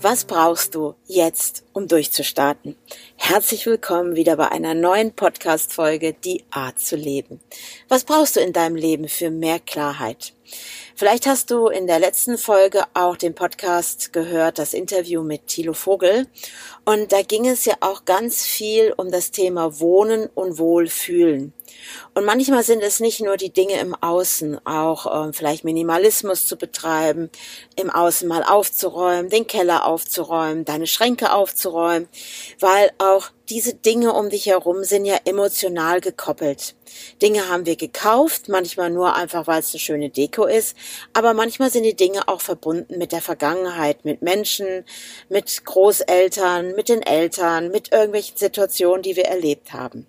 Was brauchst du jetzt, um durchzustarten? Herzlich willkommen wieder bei einer neuen Podcast-Folge, Die Art zu leben. Was brauchst du in deinem Leben für mehr Klarheit? Vielleicht hast du in der letzten Folge auch den Podcast gehört, das Interview mit Thilo Vogel. Und da ging es ja auch ganz viel um das Thema Wohnen und Wohlfühlen. Und manchmal sind es nicht nur die Dinge im Außen, auch äh, vielleicht Minimalismus zu betreiben, im Außen mal aufzuräumen, den Keller aufzuräumen, deine Schränke aufzuräumen, weil auch diese Dinge um dich herum sind ja emotional gekoppelt. Dinge haben wir gekauft, manchmal nur einfach, weil es eine schöne Deko ist, aber manchmal sind die Dinge auch verbunden mit der Vergangenheit, mit Menschen, mit Großeltern, mit den Eltern, mit irgendwelchen Situationen, die wir erlebt haben.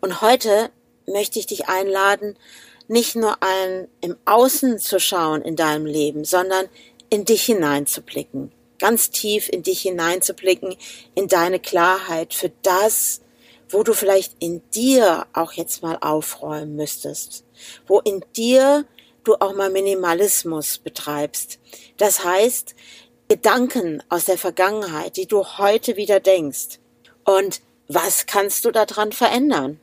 Und heute möchte ich dich einladen, nicht nur ein, im Außen zu schauen in deinem Leben, sondern in dich hineinzublicken, ganz tief in dich hineinzublicken, in deine Klarheit für das, wo du vielleicht in dir auch jetzt mal aufräumen müsstest, wo in dir du auch mal Minimalismus betreibst. Das heißt, Gedanken aus der Vergangenheit, die du heute wieder denkst. Und was kannst du daran verändern?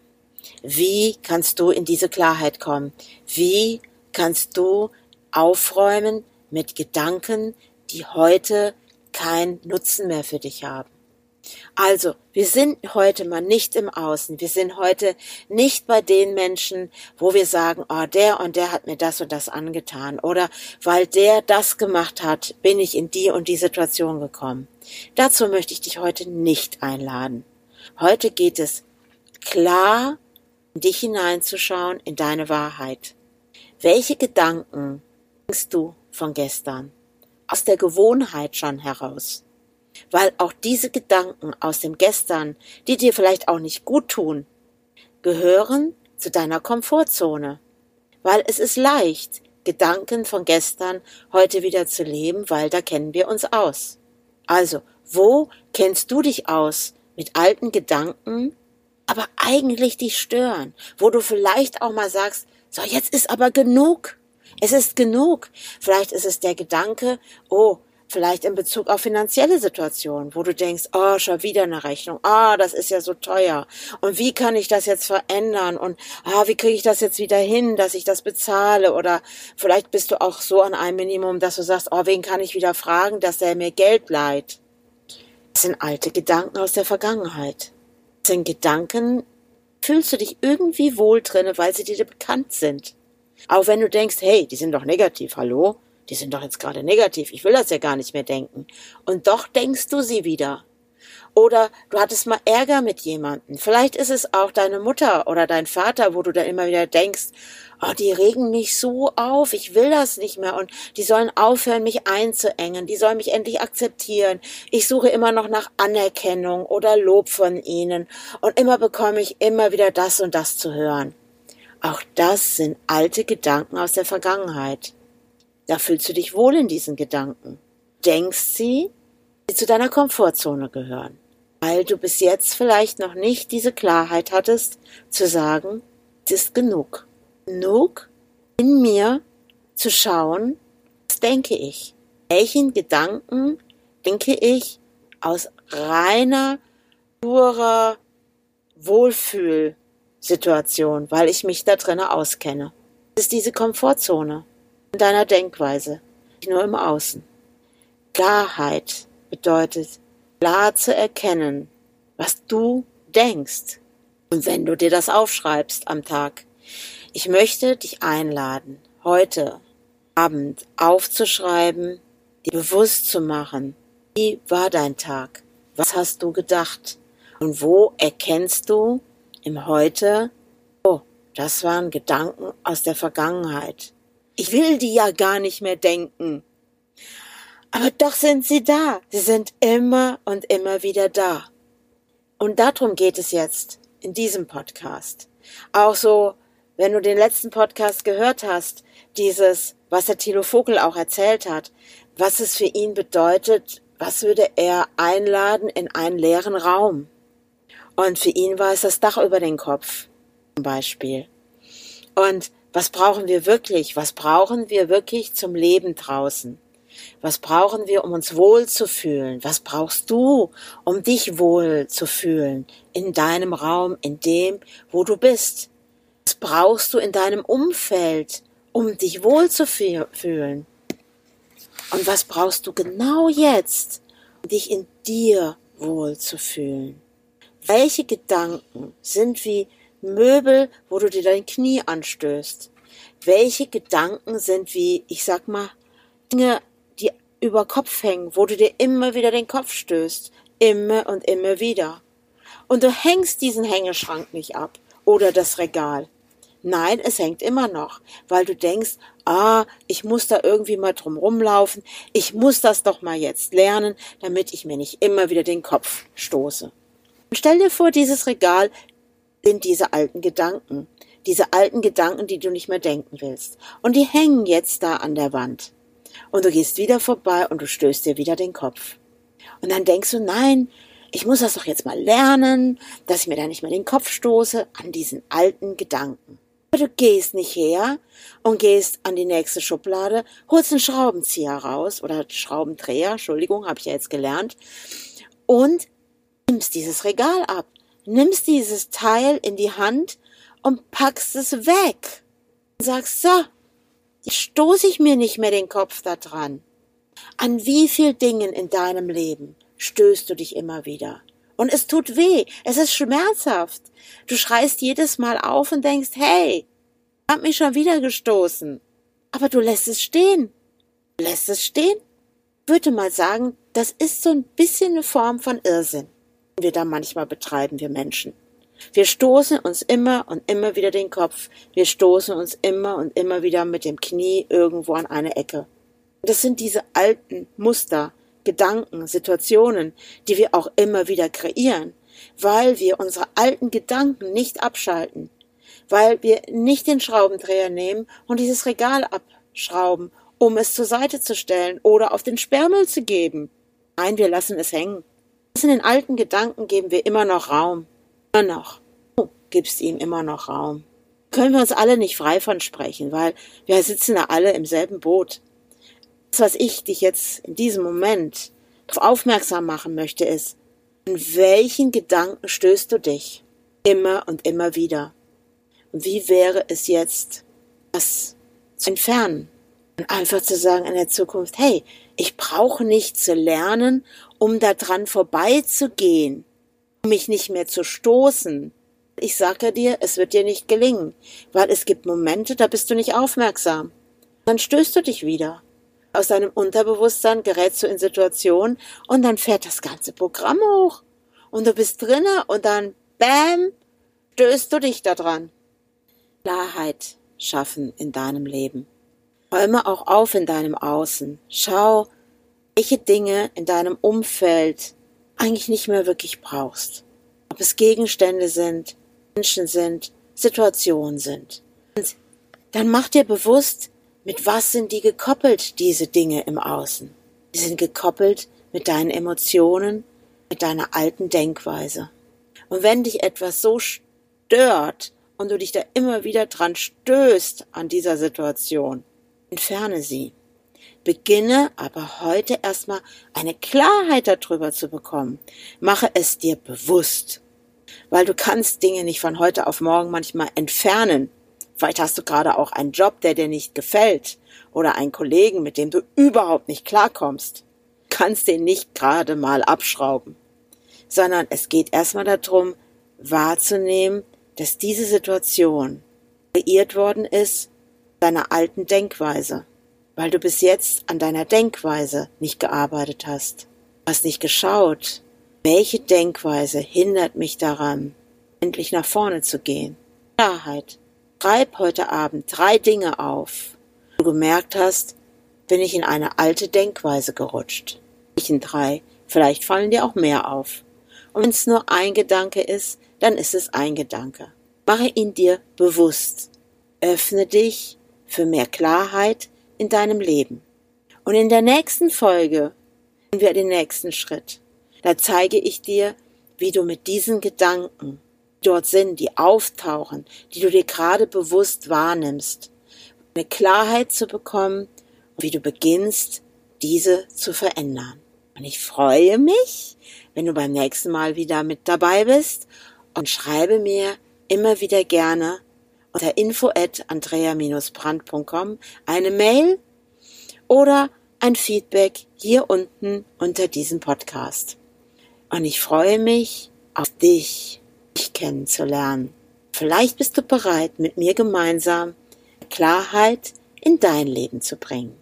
Wie kannst du in diese Klarheit kommen? Wie kannst du aufräumen mit Gedanken, die heute keinen Nutzen mehr für dich haben? Also, wir sind heute mal nicht im Außen. Wir sind heute nicht bei den Menschen, wo wir sagen, oh, der und der hat mir das und das angetan. Oder weil der das gemacht hat, bin ich in die und die Situation gekommen. Dazu möchte ich dich heute nicht einladen. Heute geht es klar in dich hineinzuschauen, in deine Wahrheit. Welche Gedanken denkst du von gestern? Aus der Gewohnheit schon heraus. Weil auch diese Gedanken aus dem Gestern, die dir vielleicht auch nicht gut tun, gehören zu deiner Komfortzone. Weil es ist leicht, Gedanken von gestern heute wieder zu leben, weil da kennen wir uns aus. Also, wo kennst du dich aus mit alten Gedanken, aber eigentlich dich stören, wo du vielleicht auch mal sagst, so jetzt ist aber genug. Es ist genug. Vielleicht ist es der Gedanke, oh, vielleicht in Bezug auf finanzielle Situationen, wo du denkst, oh, schon wieder eine Rechnung, ah, oh, das ist ja so teuer. Und wie kann ich das jetzt verändern? Und ah, wie kriege ich das jetzt wieder hin, dass ich das bezahle? Oder vielleicht bist du auch so an einem Minimum, dass du sagst, oh, wen kann ich wieder fragen, dass der mir Geld leiht? Das sind alte Gedanken aus der Vergangenheit sind Gedanken, fühlst du dich irgendwie wohl drinne, weil sie dir bekannt sind. Auch wenn du denkst, hey, die sind doch negativ, hallo? Die sind doch jetzt gerade negativ, ich will das ja gar nicht mehr denken. Und doch denkst du sie wieder. Oder du hattest mal Ärger mit jemandem. Vielleicht ist es auch deine Mutter oder dein Vater, wo du dann immer wieder denkst, oh, die regen mich so auf, ich will das nicht mehr und die sollen aufhören, mich einzuengen, die sollen mich endlich akzeptieren. Ich suche immer noch nach Anerkennung oder Lob von ihnen und immer bekomme ich immer wieder das und das zu hören. Auch das sind alte Gedanken aus der Vergangenheit. Da fühlst du dich wohl in diesen Gedanken. Denkst sie, die zu deiner Komfortzone gehören, weil du bis jetzt vielleicht noch nicht diese Klarheit hattest, zu sagen, es ist genug. Genug in mir zu schauen, was denke ich? Welchen Gedanken denke ich aus reiner, purer Wohlfühlsituation, weil ich mich da drinnen auskenne. Es ist diese Komfortzone in deiner Denkweise, nicht nur im Außen. Klarheit bedeutet, klar zu erkennen, was du denkst. Und wenn du dir das aufschreibst am Tag, ich möchte dich einladen, heute Abend aufzuschreiben, dir bewusst zu machen, wie war dein Tag? Was hast du gedacht? Und wo erkennst du im Heute, oh, das waren Gedanken aus der Vergangenheit. Ich will die ja gar nicht mehr denken. Aber doch sind sie da. Sie sind immer und immer wieder da. Und darum geht es jetzt in diesem Podcast. Auch so, wenn du den letzten Podcast gehört hast, dieses, was der Thilo Vogel auch erzählt hat, was es für ihn bedeutet, was würde er einladen in einen leeren Raum. Und für ihn war es das Dach über den Kopf, zum Beispiel. Und was brauchen wir wirklich? Was brauchen wir wirklich zum Leben draußen? Was brauchen wir, um uns wohl zu fühlen? Was brauchst du, um dich wohl zu fühlen in deinem Raum, in dem, wo du bist? Was brauchst du in deinem Umfeld, um dich wohl zu fühlen? Und was brauchst du genau jetzt, um dich in dir wohl zu fühlen? Welche Gedanken sind wie Möbel, wo du dir dein Knie anstößt? Welche Gedanken sind wie, ich sag mal, Dinge, die über Kopf hängen, wo du dir immer wieder den Kopf stößt? Immer und immer wieder. Und du hängst diesen Hängeschrank nicht ab oder das Regal. Nein, es hängt immer noch, weil du denkst, ah, ich muss da irgendwie mal drum rumlaufen, ich muss das doch mal jetzt lernen, damit ich mir nicht immer wieder den Kopf stoße. Und stell dir vor, dieses Regal sind diese alten Gedanken, diese alten Gedanken, die du nicht mehr denken willst. Und die hängen jetzt da an der Wand. Und du gehst wieder vorbei und du stößt dir wieder den Kopf. Und dann denkst du, nein, ich muss das doch jetzt mal lernen, dass ich mir da nicht mehr den Kopf stoße an diesen alten Gedanken. Aber du gehst nicht her und gehst an die nächste Schublade, holst einen Schraubenzieher raus oder Schraubendreher, Entschuldigung, habe ich ja jetzt gelernt, und nimmst dieses Regal ab, nimmst dieses Teil in die Hand und packst es weg. Und sagst, so, jetzt stoße ich mir nicht mehr den Kopf da dran. An wie viel Dingen in deinem Leben stößt du dich immer wieder? Und es tut weh, es ist schmerzhaft. Du schreist jedes Mal auf und denkst, hey, hab mich schon wieder gestoßen. Aber du lässt es stehen. Du lässt es stehen? Ich würde mal sagen, das ist so ein bisschen eine Form von Irrsinn wir da manchmal betreiben, wir Menschen. Wir stoßen uns immer und immer wieder den Kopf. Wir stoßen uns immer und immer wieder mit dem Knie irgendwo an eine Ecke. Das sind diese alten Muster, Gedanken, Situationen, die wir auch immer wieder kreieren, weil wir unsere alten Gedanken nicht abschalten, weil wir nicht den Schraubendreher nehmen und dieses Regal abschrauben, um es zur Seite zu stellen oder auf den Sperrmüll zu geben. Nein, wir lassen es hängen. In den alten Gedanken geben wir immer noch Raum. Immer noch. Du gibst ihm immer noch Raum. Können wir uns alle nicht frei von sprechen, weil wir sitzen da alle im selben Boot. Das, was ich dich jetzt in diesem Moment aufmerksam machen möchte, ist, in welchen Gedanken stößt du dich? Immer und immer wieder. Und wie wäre es jetzt, das zu entfernen? Und einfach zu sagen in der Zukunft, hey, ich brauche nicht zu lernen, um da dran vorbeizugehen, um mich nicht mehr zu stoßen. Ich sage dir, es wird dir nicht gelingen, weil es gibt Momente, da bist du nicht aufmerksam. Dann stößt du dich wieder. Aus deinem Unterbewusstsein gerätst du in Situationen und dann fährt das ganze Programm hoch. Und du bist drinne und dann, bam, stößt du dich da dran. Klarheit schaffen in deinem Leben. Räume auch auf in deinem Außen. Schau, welche Dinge in deinem Umfeld eigentlich nicht mehr wirklich brauchst. Ob es Gegenstände sind, Menschen sind, Situationen sind. Und dann mach dir bewusst, mit was sind die gekoppelt, diese Dinge im Außen. Die sind gekoppelt mit deinen Emotionen, mit deiner alten Denkweise. Und wenn dich etwas so stört und du dich da immer wieder dran stößt an dieser Situation, entferne sie. Beginne aber heute erstmal eine Klarheit darüber zu bekommen. Mache es dir bewusst. Weil du kannst Dinge nicht von heute auf morgen manchmal entfernen. Vielleicht hast du gerade auch einen Job, der dir nicht gefällt. Oder einen Kollegen, mit dem du überhaupt nicht klarkommst. Kannst den nicht gerade mal abschrauben. Sondern es geht erstmal darum, wahrzunehmen, dass diese Situation kreiert worden ist deiner alten Denkweise, weil du bis jetzt an deiner Denkweise nicht gearbeitet hast. Hast nicht geschaut, welche Denkweise hindert mich daran, endlich nach vorne zu gehen. Klarheit. Schreib heute Abend drei Dinge auf, du gemerkt hast, bin ich in eine alte Denkweise gerutscht. Ich in drei, vielleicht fallen dir auch mehr auf. Und wenn es nur ein Gedanke ist, dann ist es ein Gedanke. Mache ihn dir bewusst. Öffne dich für mehr Klarheit in deinem Leben. Und in der nächsten Folge gehen wir den nächsten Schritt. Da zeige ich dir, wie du mit diesen Gedanken dort sind, die auftauchen, die du dir gerade bewusst wahrnimmst, eine Klarheit zu bekommen, wie du beginnst, diese zu verändern. Und ich freue mich, wenn du beim nächsten Mal wieder mit dabei bist und schreibe mir immer wieder gerne unter info at andrea-brand.com eine Mail oder ein Feedback hier unten unter diesem Podcast. Und ich freue mich auf dich, dich kennenzulernen. Vielleicht bist du bereit, mit mir gemeinsam Klarheit in dein Leben zu bringen.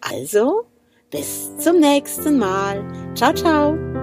Also, bis zum nächsten Mal. Ciao, ciao.